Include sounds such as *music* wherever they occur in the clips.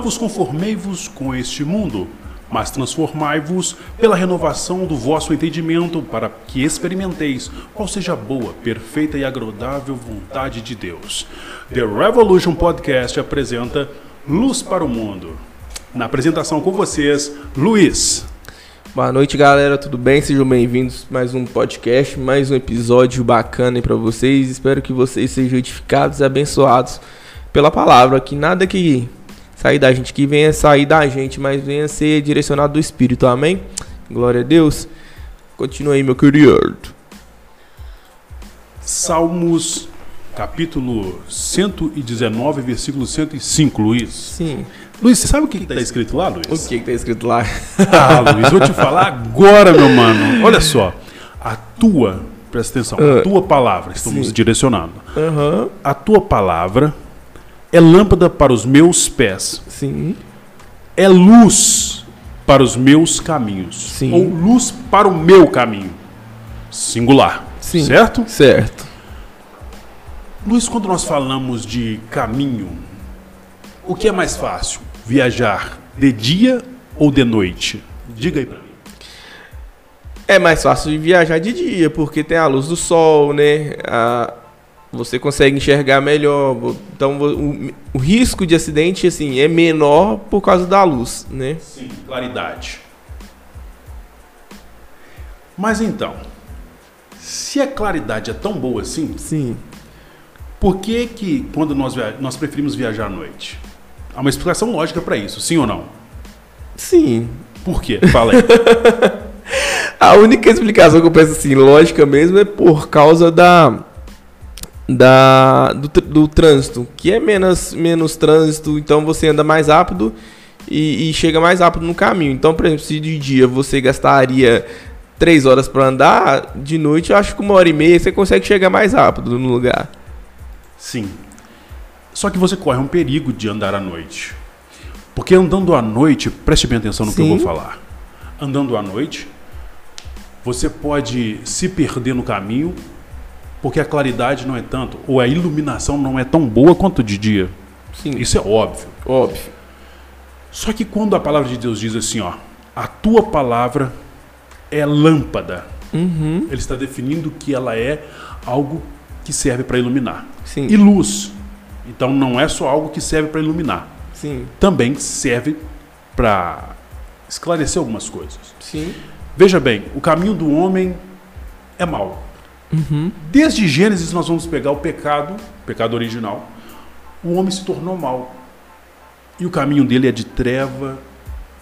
Não vos conformei-vos com este mundo, mas transformai-vos pela renovação do vosso entendimento, para que experimenteis qual seja a boa, perfeita e agradável vontade de Deus. The Revolution Podcast apresenta Luz para o Mundo. Na apresentação com vocês, Luiz. Boa noite, galera. Tudo bem? Sejam bem-vindos mais um podcast, mais um episódio bacana para vocês. Espero que vocês sejam edificados e abençoados pela palavra. Que nada que sair da gente, que venha sair da gente, mas venha ser direcionado do Espírito. Amém? Glória a Deus. Continua aí, meu querido. Salmos, capítulo 119, versículo 105, Luiz. Sim. Luiz, você sabe o que está escrito lá, Luiz? O que está escrito lá? Ah, Luiz, vou te falar agora, meu mano. Olha só. A tua, presta atenção, a Ah. tua palavra, estamos Sim. direcionando. Aham. A tua palavra é lâmpada para os meus pés, Sim. é luz para os meus caminhos. Sim. Ou luz para o meu caminho. Singular. Sim. Certo? Certo. Luiz, quando nós falamos de caminho, o que é mais fácil? Viajar de dia ou de noite? Diga aí pra mim. É mais fácil de viajar de dia, porque tem a luz do sol, né? A- você consegue enxergar melhor. Então o, o risco de acidente assim é menor por causa da luz, né? Sim, claridade. Mas então, se a claridade é tão boa assim, Sim. por que que quando nós, nós preferimos viajar à noite? Há uma explicação lógica para isso, sim ou não? Sim. Por quê? Fala aí. *laughs* A única explicação que eu penso assim, lógica mesmo, é por causa da da do, do trânsito, que é menos menos trânsito, então você anda mais rápido e, e chega mais rápido no caminho. Então, por exemplo, se de dia você gastaria três horas para andar, de noite eu acho que uma hora e meia você consegue chegar mais rápido no lugar. Sim. Só que você corre um perigo de andar à noite. Porque andando à noite, preste bem atenção no que eu Sim. vou falar. Andando à noite, você pode se perder no caminho, porque a claridade não é tanto, ou a iluminação não é tão boa quanto de dia. Sim, Isso é óbvio. óbvio. Só que quando a palavra de Deus diz assim, ó, a tua palavra é lâmpada, Uhum. ele está definindo que ela é algo que serve para iluminar. Sim. E luz. Então não é só algo que serve para iluminar, Sim. também serve para esclarecer algumas coisas. Sim. Veja bem, o caminho do homem é mau. Uhum. Desde Gênesis nós vamos pegar o pecado, o pecado original. O homem se tornou mau. E o caminho dele é de treva,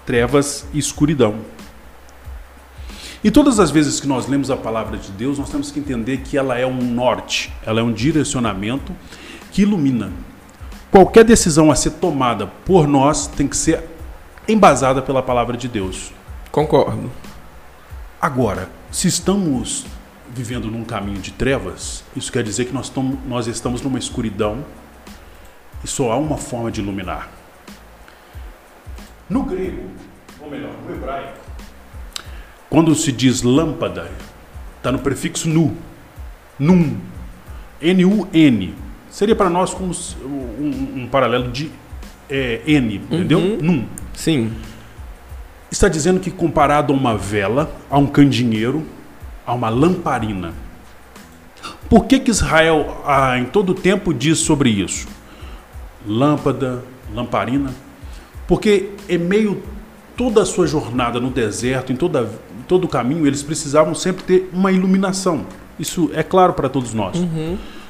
trevas e escuridão. E todas as vezes que nós lemos a palavra de Deus, nós temos que entender que ela é um norte, ela é um direcionamento que ilumina. Qualquer decisão a ser tomada por nós tem que ser embasada pela palavra de Deus. Concordo. Agora, se estamos vivendo num caminho de trevas, isso quer dizer que nós, tom- nós estamos numa escuridão e só há uma forma de iluminar. No grego, ou melhor, no hebraico, quando se diz lâmpada, está no prefixo nu, num, N-U-N. Seria para nós como um, um paralelo de é, N, entendeu? Uhum. Num Sim. está dizendo que comparado a uma vela, a um candeeiro, a uma lamparina. Por que, que Israel ah, em todo tempo diz sobre isso? Lâmpada, lamparina. Porque em meio toda a sua jornada no deserto, em toda, em todo o caminho, eles precisavam sempre ter uma iluminação. Isso é claro para todos nós.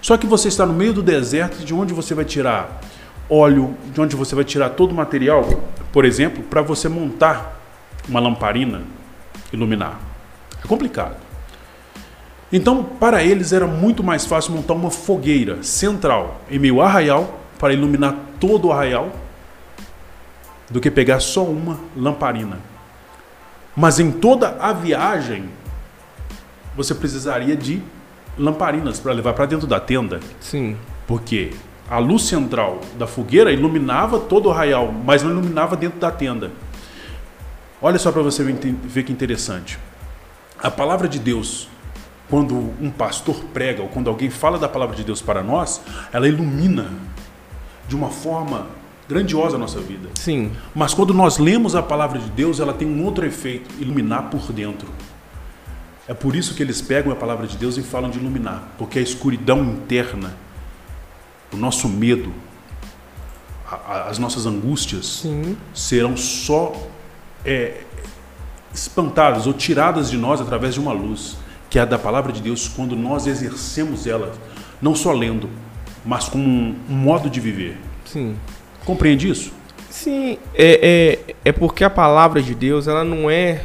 Só que você está no meio do deserto, de onde você vai tirar óleo, de onde você vai tirar todo o material, por exemplo, para você montar uma lamparina, iluminar. É complicado. Então, para eles era muito mais fácil montar uma fogueira central em meio arraial para iluminar todo o arraial do que pegar só uma lamparina. Mas em toda a viagem você precisaria de lamparinas para levar para dentro da tenda, Sim. porque a luz central da fogueira iluminava todo o arraial, mas não iluminava dentro da tenda. Olha só para você ver que interessante. A palavra de Deus, quando um pastor prega ou quando alguém fala da palavra de Deus para nós, ela ilumina de uma forma grandiosa a nossa vida. Sim. Mas quando nós lemos a palavra de Deus, ela tem um outro efeito, iluminar por dentro. É por isso que eles pegam a palavra de Deus e falam de iluminar, porque a escuridão interna, o nosso medo, a, a, as nossas angústias Sim. serão só é, espantadas ou tiradas de nós através de uma luz, que é a da palavra de Deus, quando nós exercemos ela, não só lendo, mas como um, modo de viver. Sim. Compreende isso? Sim, é, é, é porque a palavra de Deus ela não é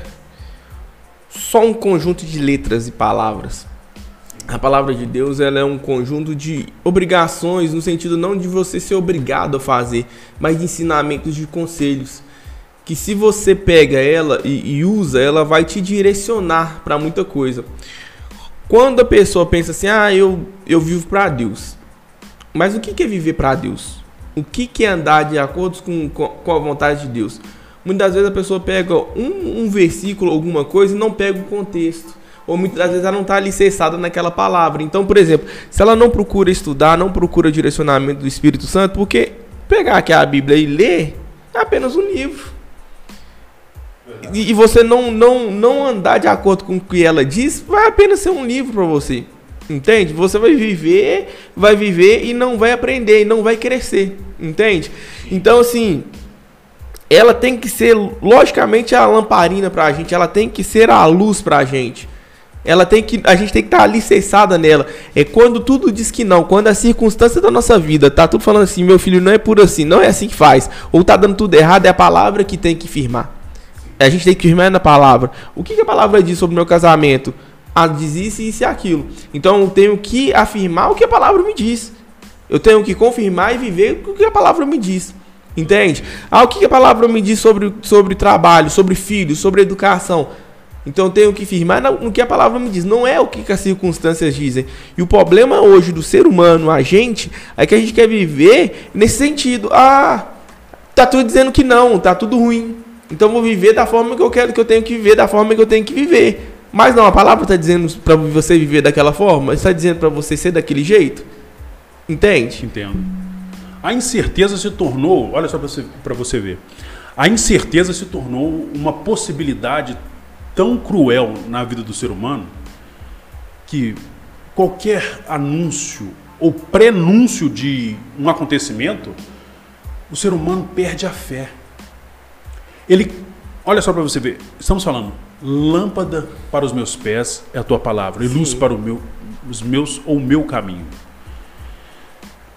só um conjunto de letras e palavras. A palavra de Deus ela é um conjunto de obrigações, no sentido não de você ser obrigado a fazer, mas de ensinamentos, de conselhos. Que se você pega ela e, e usa, ela vai te direcionar para muita coisa. Quando a pessoa pensa assim, ah, eu, eu vivo para Deus. Mas o que é viver para Deus? o que, é andar de acordo com, com, com, a vontade de Deus. Muitas vezes a pessoa pega um, um versículo, alguma coisa, e não pega o contexto. Ou muitas vezes ela não está alicerçada naquela palavra. Então, por exemplo, se ela não procura estudar, não procura direcionamento do Espírito Santo, porque pegar aqui a Bíblia e ler é apenas um livro. E, você não, não, não andar de acordo com o que ela diz, vai apenas ser um livro para você. Entende? Você vai viver, vai viver e não vai aprender, e não vai crescer. Entende? Então, assim, ela tem que ser, logicamente, a lamparina pra gente, ela tem que ser a luz pra gente. Ela tem que, a gente tem que estar tá alicerçada nela. É quando tudo diz que não, quando a circunstância da nossa vida tá tudo falando assim, meu filho, não é por assim, não é assim que faz, ou tá dando tudo errado, é a palavra que tem que firmar. A gente tem que firmar na palavra. O que, que a palavra diz sobre o meu casamento? Ah, diz isso, isso e aquilo. Então eu tenho que afirmar o que a palavra me diz. Eu tenho que confirmar e viver o que a palavra me diz. Entende? Ah, o que a palavra me diz sobre, sobre trabalho, sobre filhos, sobre educação? Então eu tenho que firmar no que a palavra me diz, não é o que as circunstâncias dizem. E o problema hoje do ser humano, a gente, é que a gente quer viver nesse sentido. Ah, tá tudo dizendo que não, tá tudo ruim. Então vou viver da forma que eu quero que eu tenho que viver, da forma que eu tenho que viver. Mas não, a palavra está dizendo para você viver daquela forma, está dizendo para você ser daquele jeito. Entende? Entendo. A incerteza se tornou, olha só para você, você ver, a incerteza se tornou uma possibilidade tão cruel na vida do ser humano que qualquer anúncio ou prenúncio de um acontecimento, o ser humano perde a fé. Ele, olha só para você ver, estamos falando Lâmpada para os meus pés é a tua palavra, e Sim. luz para meu, os meus ou o meu caminho.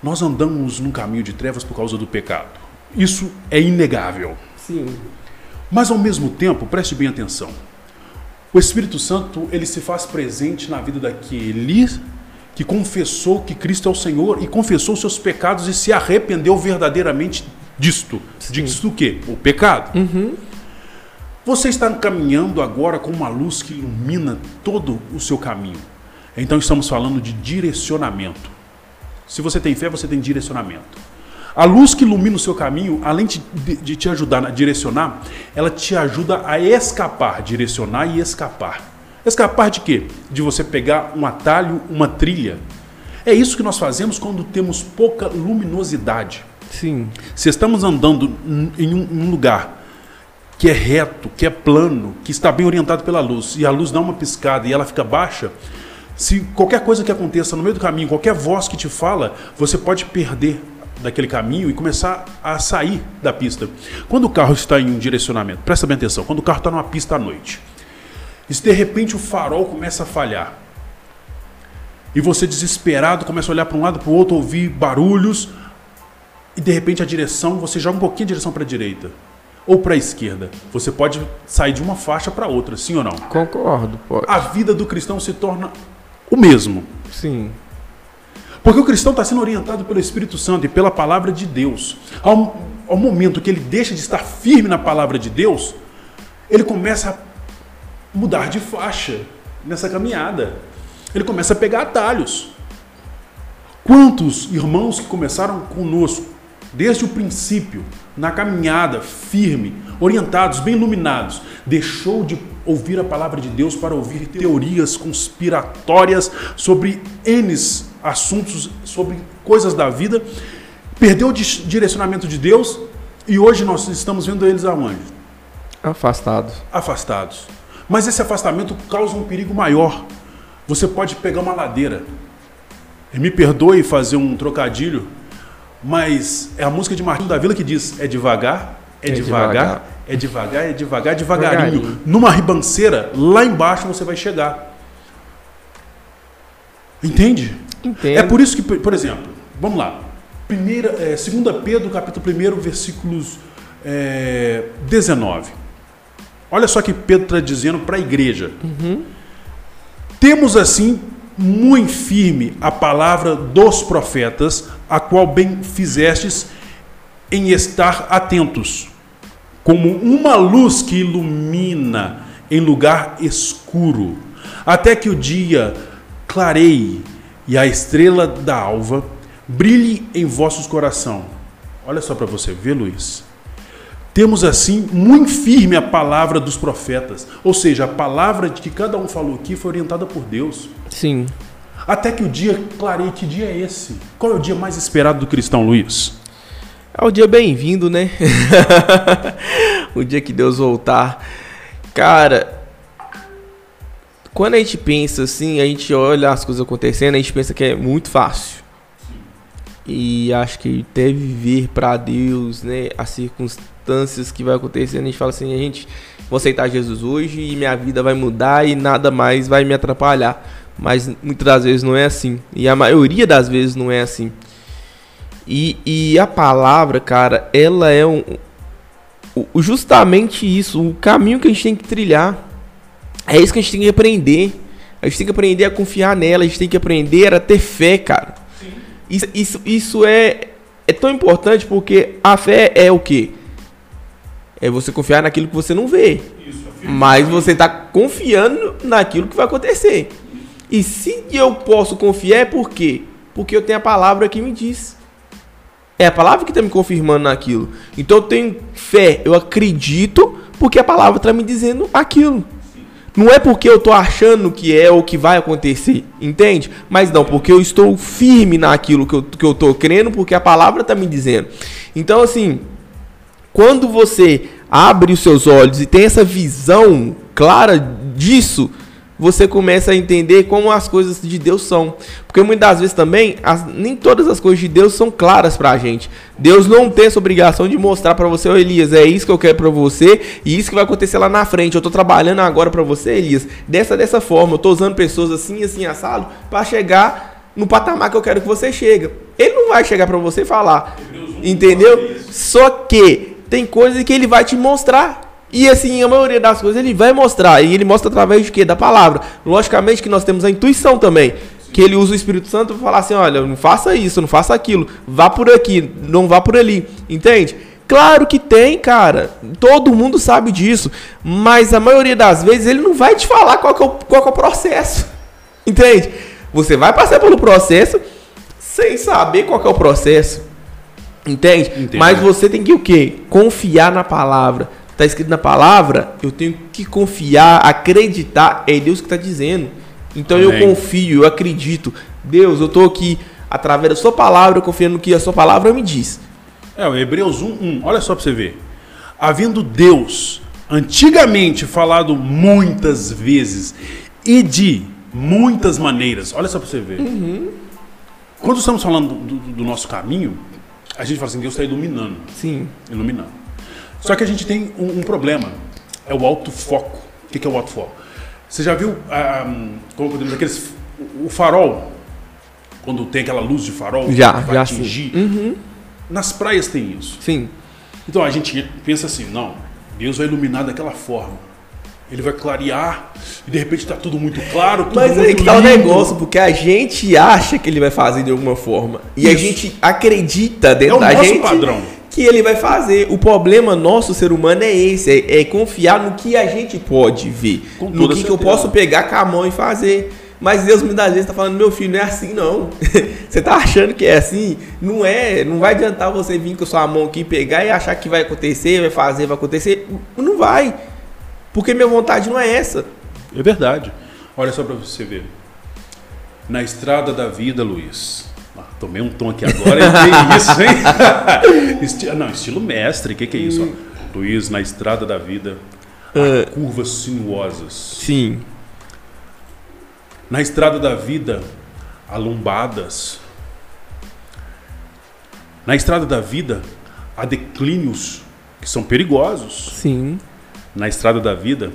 Nós andamos num caminho de trevas por causa do pecado. Isso é inegável. Sim. Mas ao mesmo tempo, preste bem atenção. O Espírito Santo, ele se faz presente na vida daquele que confessou que Cristo é o Senhor e confessou seus pecados e se arrependeu verdadeiramente disto. Sim. Disto o quê? O pecado. Uhum. Você está caminhando agora com uma luz que ilumina todo o seu caminho. Então estamos falando de direcionamento. Se você tem fé, você tem direcionamento. A luz que ilumina o seu caminho, além de, de te ajudar a direcionar, ela te ajuda a escapar, direcionar e escapar. Escapar de quê? De você pegar um atalho, uma trilha. É isso que nós fazemos quando temos pouca luminosidade. Sim. Se estamos andando em um lugar que é reto, que é plano, que está bem orientado pela luz, e a luz dá uma piscada e ela fica baixa, se qualquer coisa que aconteça no meio do caminho, qualquer voz que te fala, você pode perder daquele caminho e começar a sair da pista. Quando o carro está em um direcionamento, presta bem atenção, quando o carro está numa pista à noite, e se de repente o farol começa a falhar, e você desesperado começa a olhar para um lado para o outro, ouvir barulhos, e de repente a direção, você joga um pouquinho a direção para a direita ou para a esquerda. Você pode sair de uma faixa para outra, sim ou não? Concordo, pode. A vida do cristão se torna o mesmo. Sim. Porque o cristão está sendo orientado pelo Espírito Santo e pela palavra de Deus. Ao, ao momento que ele deixa de estar firme na palavra de Deus, ele começa a mudar de faixa nessa caminhada. Ele começa a pegar atalhos. Quantos irmãos que começaram conosco desde o princípio, na caminhada firme, orientados, bem iluminados, deixou de ouvir a palavra de Deus para ouvir teorias conspiratórias sobre N assuntos, sobre coisas da vida, perdeu o direcionamento de Deus e hoje nós estamos vendo eles aonde? Afastado. Afastados. Mas esse afastamento causa um perigo maior. Você pode pegar uma ladeira. E me perdoe fazer um trocadilho, mas é a música de Martinho da Vila que diz: é devagar, é, É devagar, devagar. é devagar, é devagar, devagarinho. Devagarinho. Numa ribanceira, lá embaixo você vai chegar. Entende? Entendo. É por isso que, por exemplo, vamos lá. Primeira, é, 2 Pedro, capítulo 1, versículos é, 19. Olha só que Pedro está dizendo para a igreja. Temos assim muito firme a palavra dos profetas, a qual bem fizestes em estar atentos, como uma luz que ilumina em lugar escuro, até que o dia clareie e a estrela da alva brilhe em vossos coração. Olha só para você ver, Luiz. Temos assim muito firme a palavra dos profetas, ou seja, a palavra de que cada um falou aqui foi orientada por Deus. Sim. Até que o dia clareie, que dia é esse? Qual é o dia mais esperado do cristão, Luiz? É o dia bem-vindo, né? *laughs* o dia que Deus voltar. Cara, quando a gente pensa assim, a gente olha as coisas acontecendo, a gente pensa que é muito fácil. E acho que até viver para Deus, né, as circunstâncias que vai acontecendo, a gente fala assim, a gente vou aceitar Jesus hoje e minha vida vai mudar e nada mais vai me atrapalhar. Mas muitas das vezes não é assim. E a maioria das vezes não é assim. E, e a palavra, cara, ela é um, justamente isso, o caminho que a gente tem que trilhar. É isso que a gente tem que aprender. A gente tem que aprender a confiar nela, a gente tem que aprender a ter fé, cara. Isso, isso, isso é, é tão importante porque a fé é o quê? É você confiar naquilo que você não vê. Mas você está confiando naquilo que vai acontecer. E se eu posso confiar é por quê? Porque eu tenho a palavra que me diz. É a palavra que está me confirmando naquilo. Então eu tenho fé, eu acredito, porque a palavra está me dizendo aquilo. Não é porque eu tô achando que é o que vai acontecer, entende? Mas não, porque eu estou firme naquilo que eu, que eu tô crendo, porque a palavra tá me dizendo. Então, assim, quando você abre os seus olhos e tem essa visão clara disso, você começa a entender como as coisas de Deus são. Porque muitas vezes também, as- nem todas as coisas de Deus são claras pra gente. Deus não tem essa obrigação de mostrar pra você, ô Elias, é isso que eu quero pra você e isso que vai acontecer lá na frente. Eu tô trabalhando agora pra você, Elias, dessa dessa forma. Eu tô usando pessoas assim, assim, assado, pra chegar no patamar que eu quero que você chegue. Ele não vai chegar pra você e falar. Entendeu? Só que tem coisas que ele vai te mostrar. E assim, a maioria das coisas ele vai mostrar. E ele mostra através de quê? Da palavra. Logicamente que nós temos a intuição também. Que ele usa o Espírito Santo para falar assim: olha, não faça isso, não faça aquilo. Vá por aqui, não vá por ali. Entende? Claro que tem, cara. Todo mundo sabe disso. Mas a maioria das vezes ele não vai te falar qual é o, qual é o processo. *laughs* Entende? Você vai passar pelo processo sem saber qual é o processo. Entende? Entendo. Mas você tem que o quê? Confiar na palavra. Tá escrito na palavra, eu tenho que confiar, acreditar, é Deus que tá dizendo. Então eu Amém. confio, eu acredito. Deus, eu tô aqui através da sua palavra, confiando no que a sua palavra me diz. É, o Hebreus 1, 1. Olha só para você ver. Havendo Deus antigamente falado muitas vezes e de muitas maneiras. Olha só para você ver. Quando estamos falando do, do- do nosso caminho, a gente fala assim, Deus está iluminando. Sim. Iluminando. Só que a gente tem um, um problema. É o alto foco. O que, que é o alto foco? Você já viu ah, hum, como podemos dizer, aqueles, o farol? Quando tem aquela luz de farol Já, que vai já atingir. sim. Nas praias tem isso. Sim. Então a gente pensa assim, não, Deus vai iluminar daquela forma. Ele vai clarear e de repente está tudo muito claro. Tudo Mas aí que tá o lindo. negócio, porque a gente acha que ele vai fazer de alguma forma. E a Isso. gente acredita É dentro o da nosso gente padrão. Que ele vai fazer. O problema nosso, ser humano, é esse: é, é confiar no que a gente pode ver. Com no que, que eu posso pegar com a mão e fazer. Mas Deus muitas vezes tá falando, meu filho, não é assim não. *laughs* você tá achando que é assim? Não é. Não vai adiantar você vir com a sua mão aqui, pegar e achar que vai acontecer, vai fazer, vai acontecer. Não vai. Porque minha vontade não é essa. É verdade. Olha só para você ver. Na estrada da vida, Luiz, Ah, tomei um tom aqui agora, que *laughs* isso, hein? *laughs* Esti não, estilo mestre, o que, que é isso? Ó? Luiz, na estrada da vida, Ah. curvas sinuosas. Sim. Na estrada da vida, há lombadas. Na estrada da vida, há declínios que são perigosos. Sim. Na estrada da vida,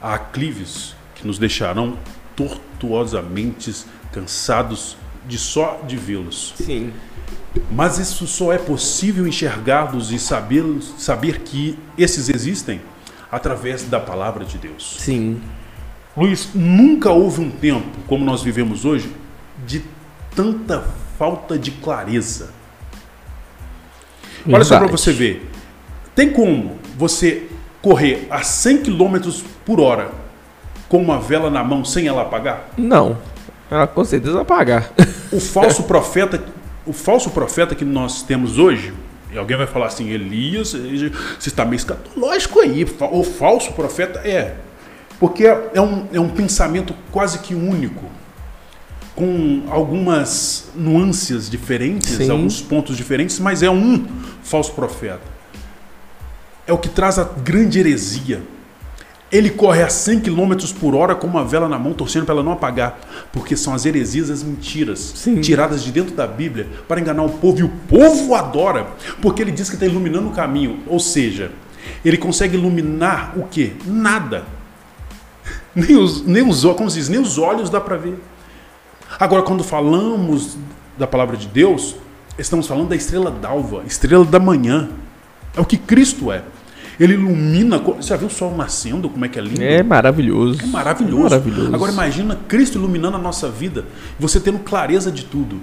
há aclives que nos deixarão tortuosamente cansados de só de vê-los. Sim. Mas isso só é possível enxergá-los e saber, saber que esses existem através da palavra de Deus. Sim. Luiz, nunca houve um tempo como nós vivemos hoje de tanta falta de clareza. Olha só para Verdade. você ver. Tem como você correr a 100 km por hora com uma vela na mão sem ela apagar? Não. Ela com certeza vai pagar. O falso profeta, o falso profeta que nós temos hoje, e alguém vai falar assim, Elias, você está meio escatológico aí. O falso profeta é. Porque é é um, é um pensamento quase que único, com algumas nuances diferentes, Sim. alguns pontos diferentes, mas é um falso profeta. É o que traz a grande heresia. Ele corre a 100 km por hora com uma vela na mão, torcendo para ela não apagar. Porque são as heresias, as mentiras, Sim. tiradas de dentro da Bíblia para enganar o povo. E o povo adora, porque ele diz que está iluminando o caminho. Ou seja, ele consegue iluminar o quê? Nada. *laughs* Nem os, nem os, como se diz, nem os olhos dá para ver. Agora, quando falamos da palavra de Deus, estamos falando da estrela d'alva, estrela da manhã. É o que Cristo é. Ele ilumina. já viu o sol nascendo? Como é que é lindo? É maravilhoso. É maravilhoso. Maravilhoso. Agora imagina Cristo iluminando a nossa vida, você tendo clareza de tudo.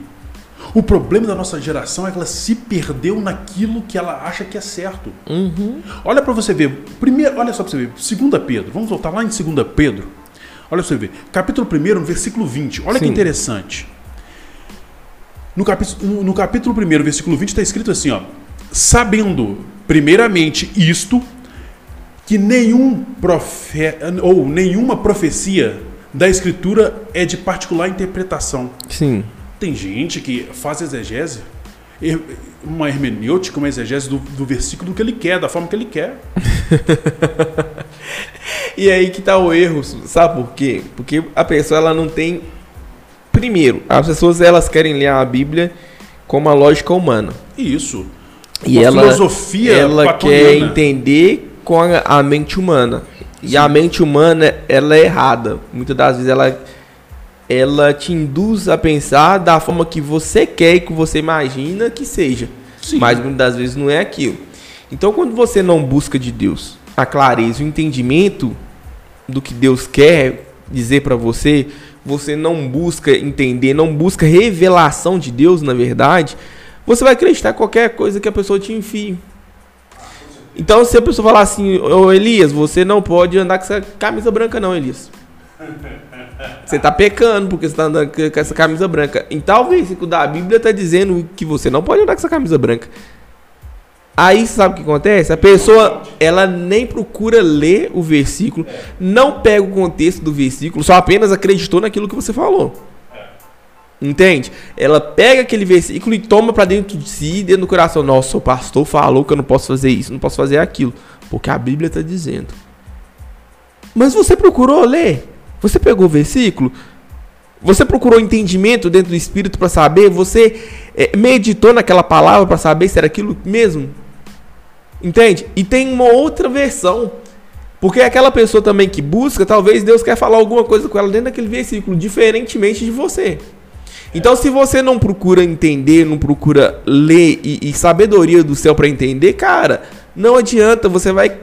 O problema da nossa geração é que ela se perdeu naquilo que ela acha que é certo. Uhum. Olha para você ver. Primeiro, olha só para você ver. 2 Pedro. Vamos voltar lá em 2 Pedro. Olha para você ver. Capítulo 1, no versículo 20. Olha que Sim. interessante. No capítulo, no capítulo 1, versículo 20, está escrito assim: ó, Sabendo, primeiramente, isto, que nenhum profeta ou nenhuma profecia da Escritura é de particular interpretação. Sim. Tem gente que faz exegese, uma hermenêutica, uma exegese do, do versículo que ele quer, da forma que ele quer. *laughs* E aí que tá o erro, sabe por quê? Porque a pessoa ela não tem primeiro, as pessoas elas querem ler a Bíblia com uma lógica humana. Isso. E Uma ela filosofia ela quer entender com a, a mente humana. E a mente humana ela é errada. Muitas das vezes ela ela te induz a pensar da forma que você quer e que você imagina que seja. Sim. Mas muitas das vezes não é aquilo. Então, quando você não busca de Deus a clareza, o entendimento do que Deus quer dizer para você, você não busca entender, não busca revelação de Deus, na verdade, você vai acreditar em qualquer coisa que a pessoa te enfie. Então, se a pessoa falar assim, ô Elias, você não pode andar com essa camisa branca, não, Elias. *laughs* Você tá pecando porque você tá andando com essa camisa branca. Em tal versículo da Bíblia tá dizendo que você não pode andar com essa camisa branca. Aí sabe o que acontece? A pessoa, ela nem procura ler o versículo, não pega o contexto do versículo, só apenas acreditou naquilo que você falou. Entende? Ela pega aquele versículo e toma pra dentro de si, dentro do coração. Nossa, o pastor falou que eu não posso fazer isso, não posso fazer aquilo. Porque a Bíblia tá dizendo. Mas você procurou ler? Você pegou o versículo? Você procurou entendimento dentro do Espírito para saber? Você eh, meditou naquela palavra para saber se era aquilo mesmo? Entende? E tem uma outra versão. Porque aquela pessoa também que busca, talvez Deus quer falar alguma coisa com ela dentro daquele versículo, diferentemente de você. Então, se você não procura entender, não procura ler e, e sabedoria do céu para entender, cara, não adianta, você vai.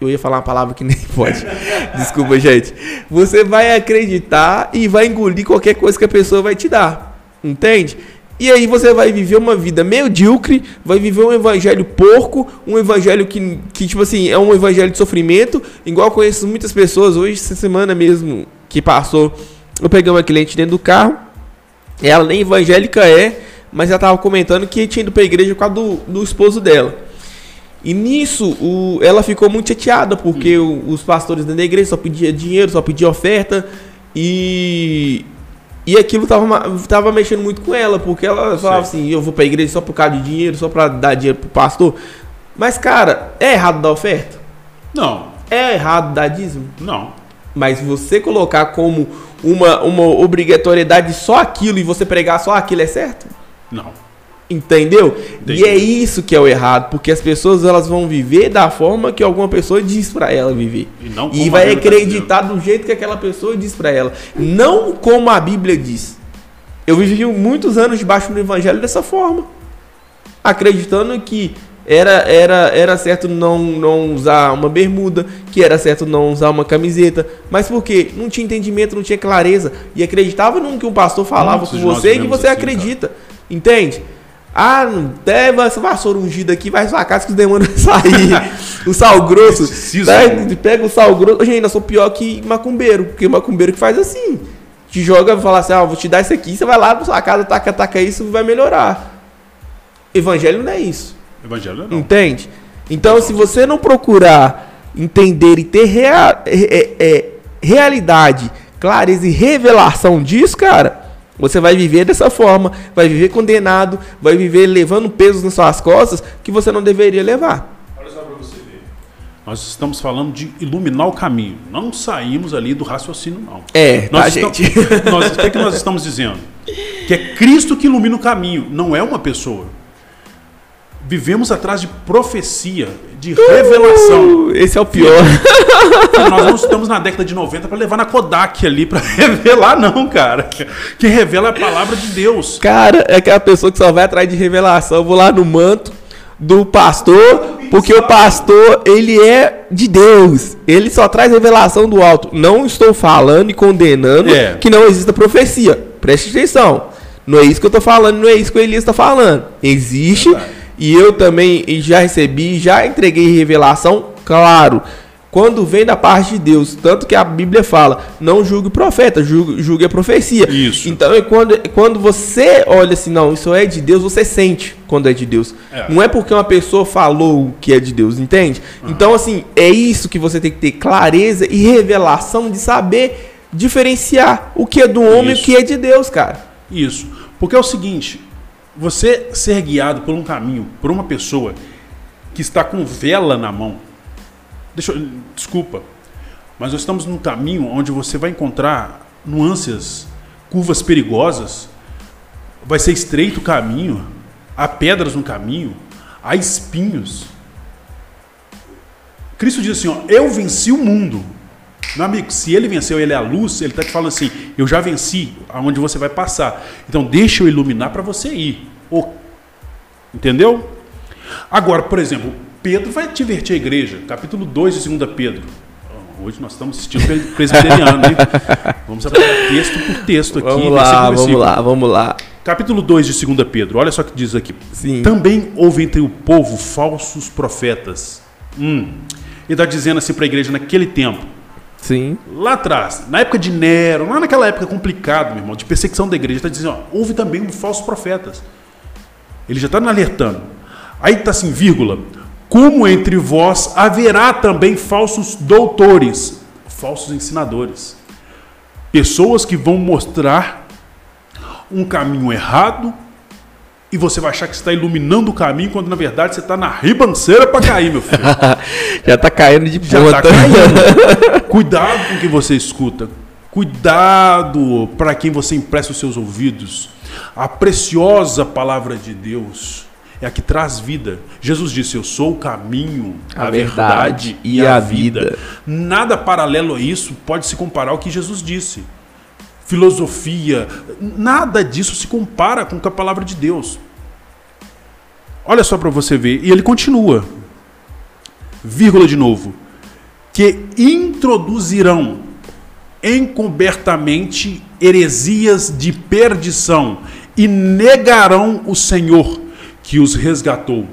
Eu ia falar uma palavra que *laughs* nem pode. Desculpa, gente. Você vai acreditar e vai engolir qualquer coisa que a pessoa vai te dar. Entende? E aí você vai viver uma vida medíocre, vai viver um evangelho porco, um evangelho que, que tipo assim, é um evangelho de sofrimento, igual conheço muitas pessoas hoje, essa semana mesmo que passou, eu peguei uma cliente dentro do carro, ela nem evangélica é, mas ela tava comentando que tinha ido pra igreja por causa do, do esposo dela. E nisso, o- ela ficou muito chateada, porque o- os pastores dentro da igreja só pediam dinheiro, só pediam oferta, e E aquilo tava, tava mexendo muito com ela, porque ela falava assim, eu vou pra igreja só por causa de dinheiro, só pra dar dinheiro pro pastor. Mas, cara, é errado dar oferta? Não, É errado dar dízimo? não. Mas você colocar como uma, uma obrigatoriedade só aquilo e você pregar só aquilo é certo? Não. Entendeu? Entendi. E é isso que é o errado, porque as pessoas elas vão viver da forma que alguma pessoa diz pra ela viver. E não E vai acreditar do jeito que aquela pessoa diz pra ela, não como a Bíblia diz. Eu vivi muitos anos debaixo do evangelho dessa forma, acreditando que era, era, era certo não, não usar uma bermuda, que era certo não usar uma camiseta, mas por quê? Não tinha entendimento, não tinha clareza e acreditava no que um pastor falava com você e que você assim, acredita, entende? Ah, não leva essa vassoura ungida aqui, vai sua casa que os demônios vão sair. *laughs* o sal grosso. Tá? Pega o sal grosso. Gente, ainda sou pior que macumbeiro, porque macumbeiro que faz assim. Te joga e fala assim: ah, vou te dar isso aqui, você vai lá na sua casa, taca, taca isso, vai melhorar. Evangelho não é isso. Evangelho não. Entende? Então, se você não procurar entender e ter rea- é- é- realidade, clareza e revelação disso, cara, você vai viver dessa forma, vai viver condenado, vai viver levando pesos nas suas costas que você não deveria levar. Olha só pra você ver. Nós estamos falando de iluminar o caminho. Não saímos ali do raciocínio, não. É, tá, Nós gente? estamos, *laughs* nós, o que, é que nós estamos dizendo? Que é Cristo que ilumina o caminho, não é uma pessoa. Vivemos atrás de profecia, de revelação. Uh, Esse é o pior. *laughs* Nós não estamos na década de 90 para levar na Kodak ali para *laughs* revelar, não, cara. Quem revela a palavra de Deus. Cara, é aquela pessoa que só vai atrás de revelação. Eu vou lá no manto do pastor, porque o pastor, ele é de Deus. Ele só traz revelação do alto. Não estou falando e condenando É. que não exista profecia. Preste atenção. Não é isso que eu tô falando, não é isso que o Elias tá falando. Existe, Verdade. E eu também já recebi, já entreguei revelação, claro. Quando vem da parte de Deus, tanto que a Bíblia fala, não julgue o profeta, julgue, julgue a profecia. Isso. Então, é quando, quando você olha assim, não, isso é de Deus, você sente quando é de Deus. É. Não é porque uma pessoa falou que é de Deus, entende? Então, assim, é isso que você tem que ter clareza e revelação de saber diferenciar o que é do homem e o Isso. que é de Deus, cara. Isso. Porque é o seguinte: você ser guiado por um caminho, por uma pessoa que está com vela na mão. Deixa desculpa, mas nós estamos num caminho onde você vai encontrar nuances, curvas perigosas. Vai ser estreito o caminho, há pedras no caminho, há espinhos. Cristo diz assim: ó, Eu venci o mundo. Meu amigo, se ele venceu, ele é a luz, ele está te falando assim: Eu já venci aonde você vai passar. Então deixa eu iluminar para você ir. Ô, Entendeu? Agora, por exemplo, Pedro vai advertir a igreja, capítulo 2 de 2 Pedro. Ah, Hoje nós estamos assistindo pre- presbiteriano, hein? Vamos trabalhar texto por texto aqui, Vamos lá, vamos lá, vamos lá. Capítulo 2 de 2 Pedro, olha só o que diz aqui. Sim. Também houve entre o povo falsos profetas. Hum. Ele está dizendo assim para a igreja naquele tempo. Sim. Lá atrás, na época de Nero, lá naquela época complicada, meu irmão, de perseguição da igreja, está dizendo, ó, houve também falsos profetas. Ele já está alertando. Aí está assim, vírgula, como entre vós haverá também falsos doutores, falsos ensinadores. Pessoas que vão mostrar um caminho errado e você vai achar que está iluminando o caminho, quando na verdade você está na ribanceira para cair, meu filho. *laughs* Já tá caindo de Já ponta. tá caindo. *laughs* Cuidado com o que você escuta. Cuidado para quem você empresta os seus ouvidos. A preciosa palavra de Deus é a que traz vida. Jesus disse: Eu sou o caminho, A verdade e a vida. Nada paralelo a isso pode se comparar ao que Jesus disse. Filosofia, nada disso se compara com a palavra de Deus. Olha só para você ver. E ele continua. Vírgula de novo. Que introduzirão encobertamente heresias de perdição e negarão o Senhor que os resgatou.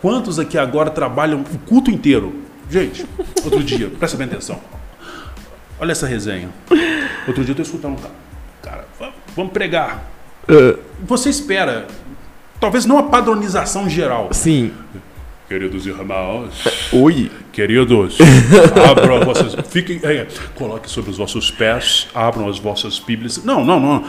Quantos aqui agora trabalham o culto inteiro? Gente, outro dia, presta bem atenção. Olha essa resenha. Outro dia eu estou escutando um cara. Cara, va- vamos pregar. Ah, Você espera, talvez não a padronização geral, sim. Queridos irmãos, Oi. queridos, *laughs* abram as vossas. Fiquem. É, coloque sobre os vossos pés, abram as vossas Bíblias. Não, não, não.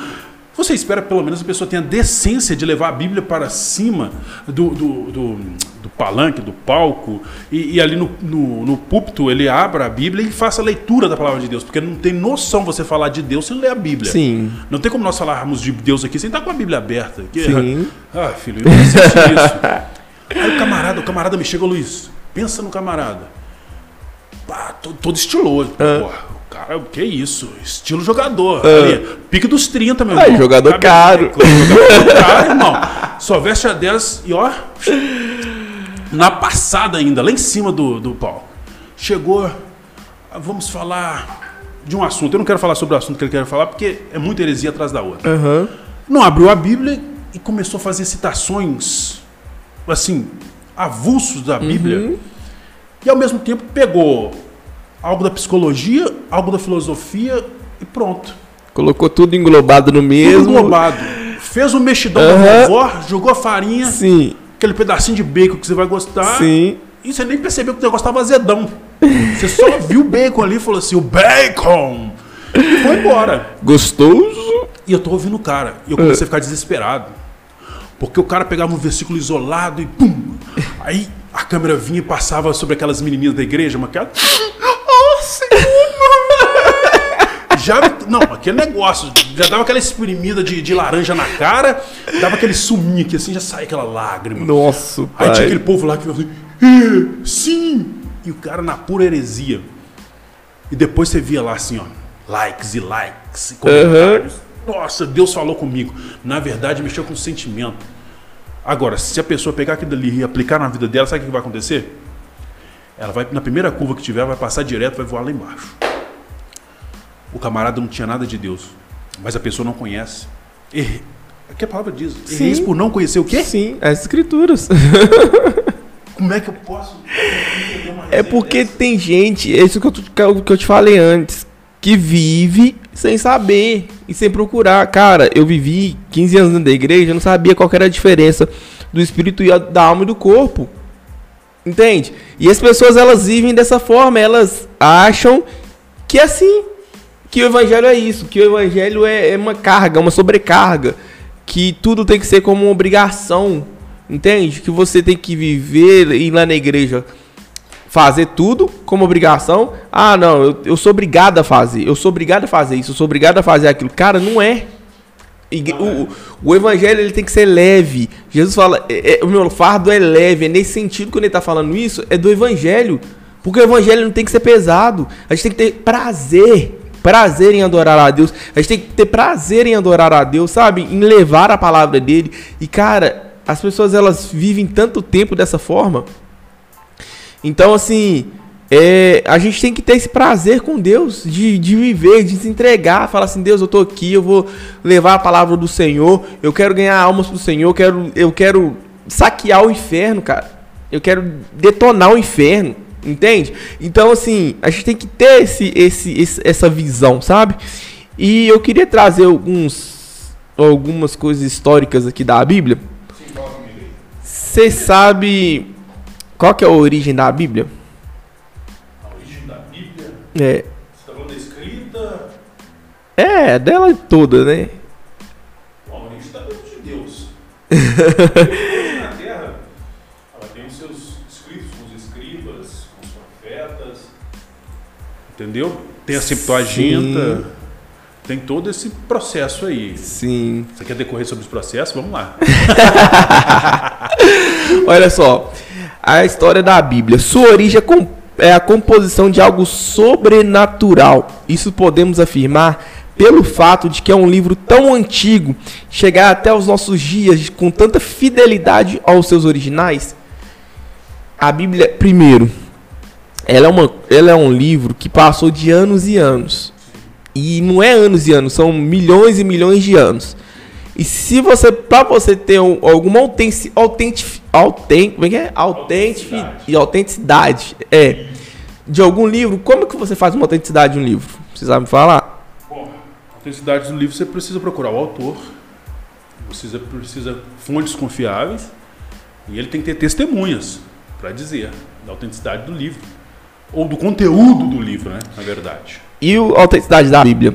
Você espera pelo menos a pessoa tenha a decência de levar a Bíblia para cima do, do, do, do palanque, do palco, e, e ali no, no, no púlpito ele abra a Bíblia e faça a leitura da palavra de Deus, porque não tem noção você falar de Deus sem ler a Bíblia. Sim. Não tem como nós falarmos de Deus aqui sem estar com a Bíblia aberta. Que- Sim. *laughs* Ah, filho, eu não existe isso. Aí o camarada, o camarada me chega, Luiz, pensa no camarada. Pá, todo, todo estiloso. Ah. Porra, cara, o que é isso? Estilo jogador. Ali, pique dos 30, meu Ah, irmão. jogador caro. Jogador caro, irmão. Só veste a 10 e ó, na passada ainda, lá em cima do, do palco. Chegou, ah, vamos falar de um assunto. Eu não quero falar sobre o assunto que ele quer falar, porque é muita heresia atrás da outra. Aham. Não abriu a Bíblia e começou a fazer citações, assim, avulsos da Bíblia. E ao mesmo tempo pegou algo da psicologia, algo da filosofia e pronto. Colocou tudo englobado no Tudo mesmo. englobado. Fez o mexidão Aham. da vovó, jogou a farinha, Sim. aquele pedacinho de bacon que você vai gostar. Sim. E você nem percebeu que o negócio estava azedão. Você só viu o bacon ali e falou assim, o bacon! E foi embora. Gostoso. E eu tô ouvindo o cara. E eu comecei a ficar desesperado. Porque o cara pegava um versículo isolado e pum! Aí a câmera vinha e passava sobre aquelas menininhas da igreja, maquiadas. Oh, Senhor! *laughs* Já, não, aquele negócio, já dava aquela espremida de, de laranja na cara, dava aquele suminho aqui assim, já saía aquela lágrima. Nossa, Aí tinha aquele pai. povo lá que assim, "É, sim! E o cara na pura heresia. E depois você via lá assim, ó, likes e likes, e comentários. Nossa, Deus falou comigo. Na verdade, mexeu com o sentimento. Agora, se a pessoa pegar aquilo ali e aplicar na vida dela, sabe o que vai acontecer? Ela vai, na primeira curva que tiver, vai passar direto, vai voar lá embaixo. O camarada não tinha nada de Deus, mas a pessoa não conhece. Erre... O que a palavra diz? Sim. Erreis por não conhecer o quê? Sim, as escrituras. *laughs* Como é que eu posso É porque tem gente, é isso que eu, que eu- te falei antes, que vive sem saber e sem procurar. Cara, eu vivi 15 anos dentro da igreja, eu não sabia qual era a diferença do espírito e da alma e do corpo. Entende? E as pessoas elas vivem dessa forma, elas acham que é assim, que o evangelho é isso, que o evangelho é, é uma carga, uma sobrecarga, que tudo tem que ser como uma obrigação, entende? Que você tem que viver, ir lá na igreja, fazer tudo como obrigação. Ah, não, eu, eu sou obrigado a fazer, eu sou obrigado a fazer isso, eu sou obrigado a fazer aquilo. Cara, não é. Ig- O, o evangelho ele tem que ser leve. Jesus fala, é- é- o meu fardo é leve. É nesse sentido, quando ele está falando isso, é do evangelho. Porque o evangelho não tem que ser pesado. A gente tem que ter prazer. Prazer em adorar a Deus. A gente tem que ter prazer em adorar a Deus, sabe? Em levar a palavra dele. E, cara, as pessoas elas vivem tanto tempo dessa forma. Então, assim, é, a gente tem que ter esse prazer com Deus, de, de viver, de se entregar, falar assim, Deus, eu tô aqui, eu vou levar a palavra do Senhor, eu quero ganhar almas pro Senhor, eu quero, eu quero saquear o inferno, cara. Eu quero detonar o inferno, entende? Então, assim, a gente tem que ter esse, esse, esse- essa visão, sabe? E eu queria trazer alguns, algumas coisas históricas aqui da Bíblia. Você sabe qual que é a origem da Bíblia? É, você está falando da escrita, é dela toda, né? a origem da Bíblia de *laughs* Deus. Na Terra, ela tem os seus escritos os escribas, com os profetas, entendeu? Tem a Septuaginta, tem todo esse processo aí. Sim. Você quer decorrer sobre os processos? Vamos lá. *laughs* Olha só, a história da Bíblia. Sua origem é com- é a composição de algo sobrenatural. Isso podemos afirmar pelo fato de que é um livro tão antigo, chegar até os nossos dias com tanta fidelidade aos seus originais. A Bíblia, primeiro, ela é, uma, ela é um livro que passou de anos e anos. E não é anos e anos, são milhões e milhões de anos. E se você, para você ter um- alguma autenticidade, autentici, auten, como é que é? E autenticidade, é, de algum livro, como que você faz uma autenticidade de um livro? Você sabe me falar? Bom, a autenticidade do livro você precisa procurar o autor, você precisa fontes confiáveis e ele tem que ter testemunhas. para dizer da autenticidade do livro. Ou do conteúdo do livro, né? Na verdade. E a autenticidade da Bíblia?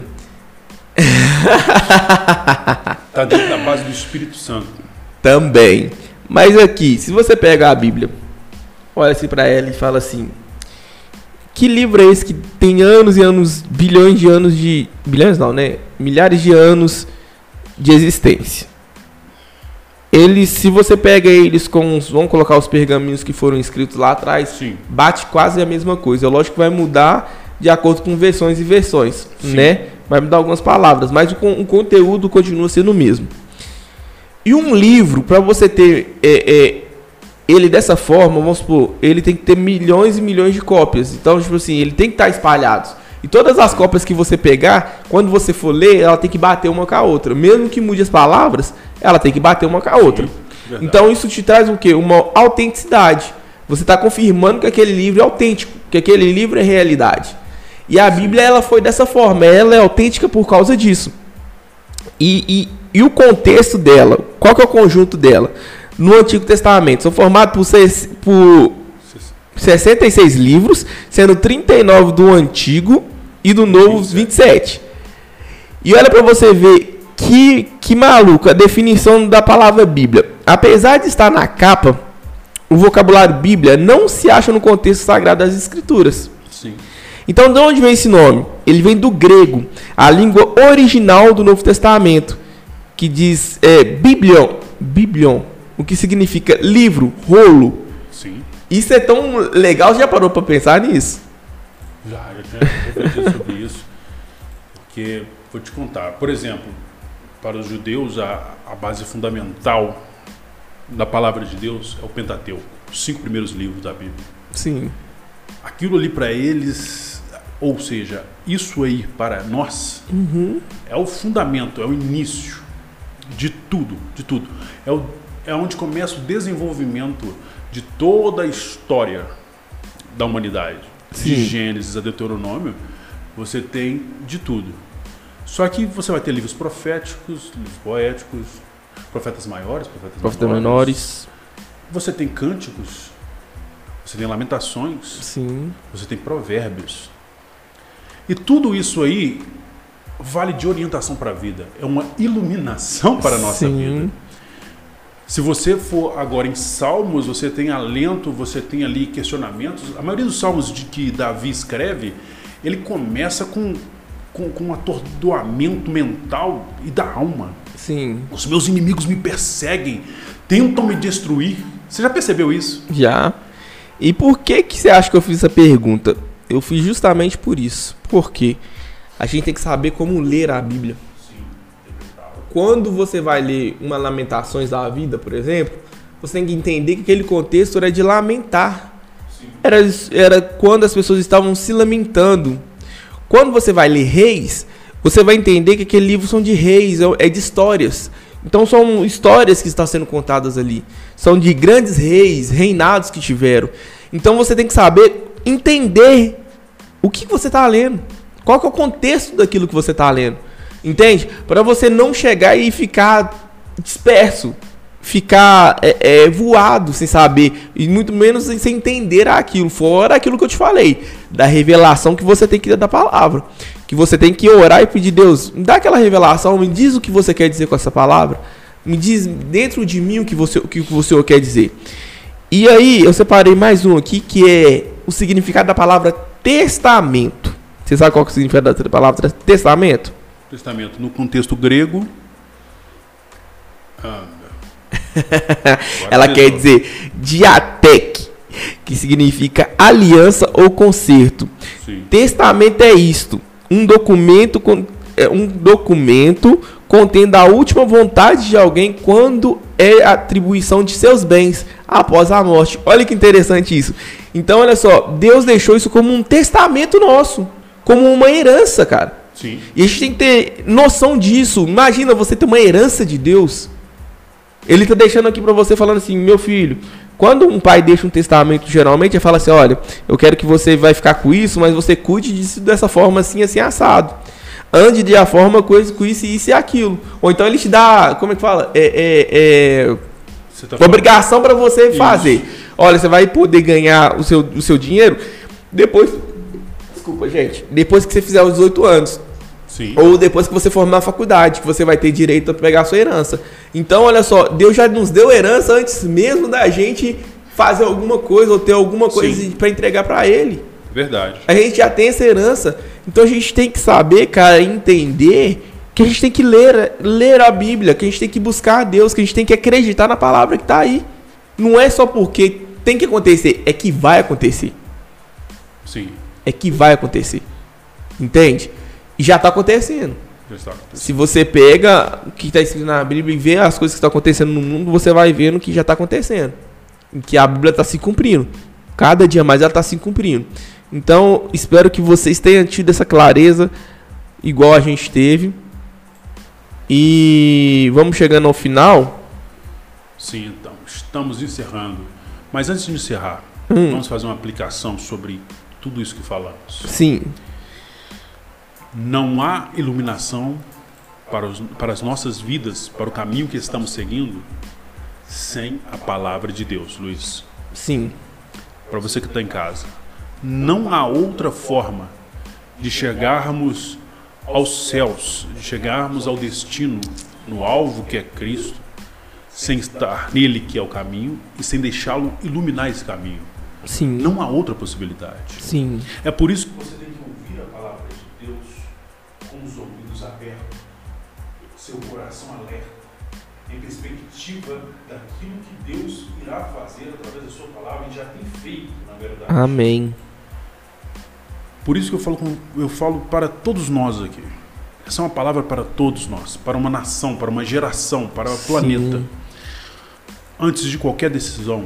Está dentro da base do Espírito Santo. Também. Mas aqui, se você pega a Bíblia, olha assim para ela e fala assim: que livro é esse que tem anos e anos, bilhões de anos de. Bilhões não, né? Milhares de anos de existência. Eles, se você pega eles com. Vamos colocar os pergaminhos que foram escritos lá atrás, Sim. bate quase a mesma coisa. Lógico que vai mudar de acordo com versões e versões, Sim. né? Vai mudar algumas palavras, mas o, o conteúdo continua sendo o mesmo. E um livro, para você ter é, é, ele dessa forma, vamos supor, ele tem que ter milhões e milhões de cópias. Então, tipo assim, ele tem que estar espalhado. E todas as cópias que você pegar, quando você for ler, ela tem que bater uma com a outra. Mesmo que mude as palavras, ela tem que bater uma com a outra. verdade. Então isso te traz o quê? Uma autenticidade. Você está confirmando que aquele livro é autêntico, que aquele livro é realidade. E a Bíblia ela foi dessa forma, ela é autêntica por causa disso. E, e, e o contexto dela, qual que é o conjunto dela? No Antigo Testamento, são formados por, seis- por 66 livros, sendo 39 do Antigo e do Novo 27. E olha para você ver que, que maluco a definição da palavra Bíblia. Apesar de estar na capa, o vocabulário Bíblia não se acha no contexto sagrado das Escrituras. Sim. Então, de onde vem esse nome? Ele vem do grego, a língua original do Novo Testamento, que diz é, Biblion, Biblion, o que significa livro, rolo. Sim. Isso é tão legal, você já parou para pensar nisso? Já, eu já refleti sobre isso. Porque, vou te contar, por exemplo, para os judeus, a, a base fundamental da palavra de Deus é o Pentateuco, os cinco primeiros livros da Bíblia. Sim. Aquilo ali para eles, ou seja, isso aí para nós, é o fundamento, é o início de tudo, de tudo. É, o, é onde começa o desenvolvimento de toda a história da humanidade. De Sim. Gênesis a Deuteronômio, você tem de tudo. Só que você vai ter livros proféticos, livros poéticos, profetas maiores, profetas, Profetas menores. Você tem cânticos, você tem lamentações, Sim. você tem provérbios. E tudo isso aí vale de orientação para a vida. É uma iluminação *laughs* para a nossa Sim. vida. Se você for agora em Salmos, você tem alento, você tem ali questionamentos. A maioria dos salmos de que Davi escreve, ele começa com, com, com um atordoamento mental e da alma. Sim. Os meus inimigos me perseguem, tentam me destruir. Você já percebeu isso? Já. E por que que você acha que eu fiz essa pergunta? Eu fiz justamente por isso. Porque a gente tem que saber como ler a Bíblia. Quando você vai ler uma Lamentações da vida, por exemplo, você tem que entender que aquele contexto era de lamentar. Era, era quando as pessoas estavam se lamentando. Quando você vai ler Reis, você vai entender que aquele livro são de reis, é de histórias. Então são histórias que estão sendo contadas ali. São de grandes reis, reinados que tiveram. Então você tem que saber entender o que você está lendo. Qual que é o contexto daquilo que você está lendo. Entende? Para você não chegar e ficar disperso. Ficar é, é, voado sem saber. E muito menos sem entender aquilo. Fora aquilo que eu te falei. Da revelação que você tem que dar da palavra. Que você tem que orar e pedir, Deus, me dá aquela revelação, me diz o que você quer dizer com essa palavra. Me diz dentro de mim o que você, o que Senhor quer dizer. E aí, eu separei mais um aqui que é o significado da palavra testamento. Você sabe qual que o significado da palavra testamento? Testamento no contexto grego. Ah, *laughs* Ela quer dizer diatec, que significa aliança ou conserto. Sim. Testamento é isto, um documento é um documento contendo a última vontade de alguém quando é atribuição de seus bens após a morte. Olha que interessante isso. Então, olha só, Deus deixou isso como um testamento nosso, como uma herança, cara. Sim. E a gente tem que ter noção disso. Imagina você ter uma herança de Deus. Ele tá deixando aqui pra você falando assim, meu filho, quando um pai deixa um testamento, geralmente ele fala assim, olha, eu quero que você vai ficar com isso, mas você cuide disso dessa forma assim, assim, assado. Ande de a forma, coisa com isso, isso e aquilo. Ou então ele te dá, como é que fala? É, é, é, tá obrigação para você fazer. Olha, você vai poder ganhar o seu, o seu dinheiro depois. Desculpa, gente. Depois que você fizer os 18 anos. Sim. Ou depois que você formar na faculdade, que você vai ter direito a pegar a sua herança. Então, olha só, Deus já nos deu herança antes mesmo da gente fazer alguma coisa ou ter alguma coisa para entregar para Ele. Verdade. A gente já tem essa herança. Então a gente tem que saber, cara, entender que a gente tem que ler, ler a Bíblia, que a gente tem que buscar a Deus, que a gente tem que acreditar na palavra que está aí. Não é só porque tem que acontecer, é que vai acontecer. Sim. É que vai acontecer. Entende? E já está acontecendo. Já está acontecendo. Se você pega o que está escrito na Bíblia e vê as coisas que estão acontecendo no mundo, você vai vendo que já está acontecendo. Que a Bíblia está se cumprindo. Cada dia mais ela está se cumprindo. Então, espero que vocês tenham tido essa clareza, igual a gente teve. E vamos chegando ao final. Sim, então. Estamos encerrando. Mas antes de encerrar, Hum. vamos fazer uma aplicação sobre tudo isso que falamos. Sim, Não há iluminação para, os- para as nossas vidas, para o caminho que estamos seguindo, sem a palavra de Deus, Luiz. sim, Para você que está em casa. Não há outra forma de chegarmos aos céus, de chegarmos ao destino, no alvo que é Cristo, sem estar nele que é o caminho e sem deixá-lo iluminar esse caminho. Sim, Não há outra possibilidade. sim, É por isso que você tem que ouvir a palavra de Deus com os ouvidos abertos, seu coração alerta, em perspectiva daquilo que Deus irá fazer através da sua palavra e já tem feito, na verdade. amém. Por isso que eu falo, com- eu falo para todos nós aqui. Essa é uma palavra para todos nós, para uma nação, para uma geração, para o planeta. Antes de qualquer decisão,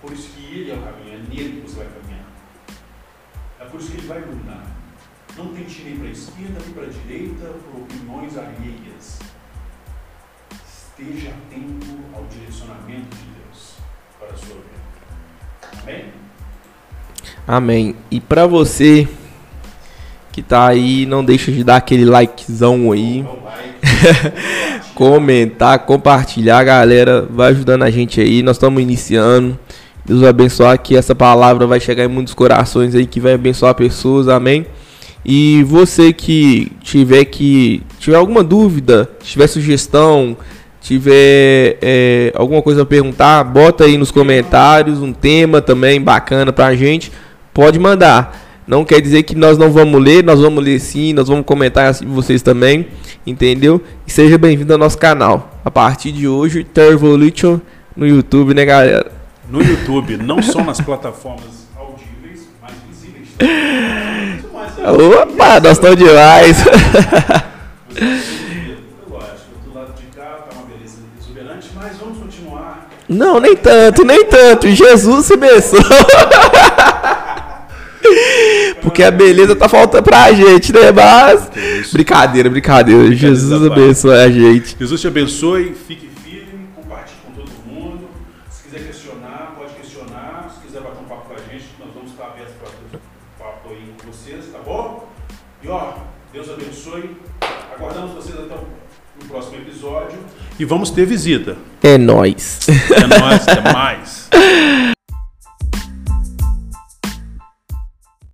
por isso que Ele é o caminho, é nele que você vai caminhar. É por isso que Ele vai iluminar. Não tente nem para a esquerda nem para a direita por opiniões alheias. Esteja atento ao direcionamento de Deus para a sua vida. Amém? Amém. E pra você que tá aí, não deixa de dar aquele likezão aí, *laughs* comentar, compartilhar, galera, vai ajudando a gente aí. Nós estamos iniciando. Deus vai abençoar que essa palavra vai chegar em muitos corações aí que vai abençoar pessoas. Amém. E você que tiver que tiver alguma dúvida, tiver sugestão, tiver é, alguma coisa a perguntar, bota aí nos comentários um tema também bacana pra gente. Pode mandar. Não quer dizer que nós não vamos ler, nós vamos ler sim, nós vamos comentar assim vocês também, entendeu? E seja bem-vindo ao nosso canal. A partir de hoje, Tervolution no YouTube, né, galera? No YouTube, não só nas plataformas audíveis, mas visíveis. Opa, nós estamos demais. Você vai Lógico, do lado de cá uma beleza exuberante, mas vamos continuar. Não, nem tanto, nem tanto. Jesus se abençoe. Porque a beleza tá faltando pra gente, né? Mas. Brincadeira, brincadeira. Jesus abençoe a gente. Jesus te abençoe, fique E vamos ter visita. É nóis. É nóis, até mais. *laughs*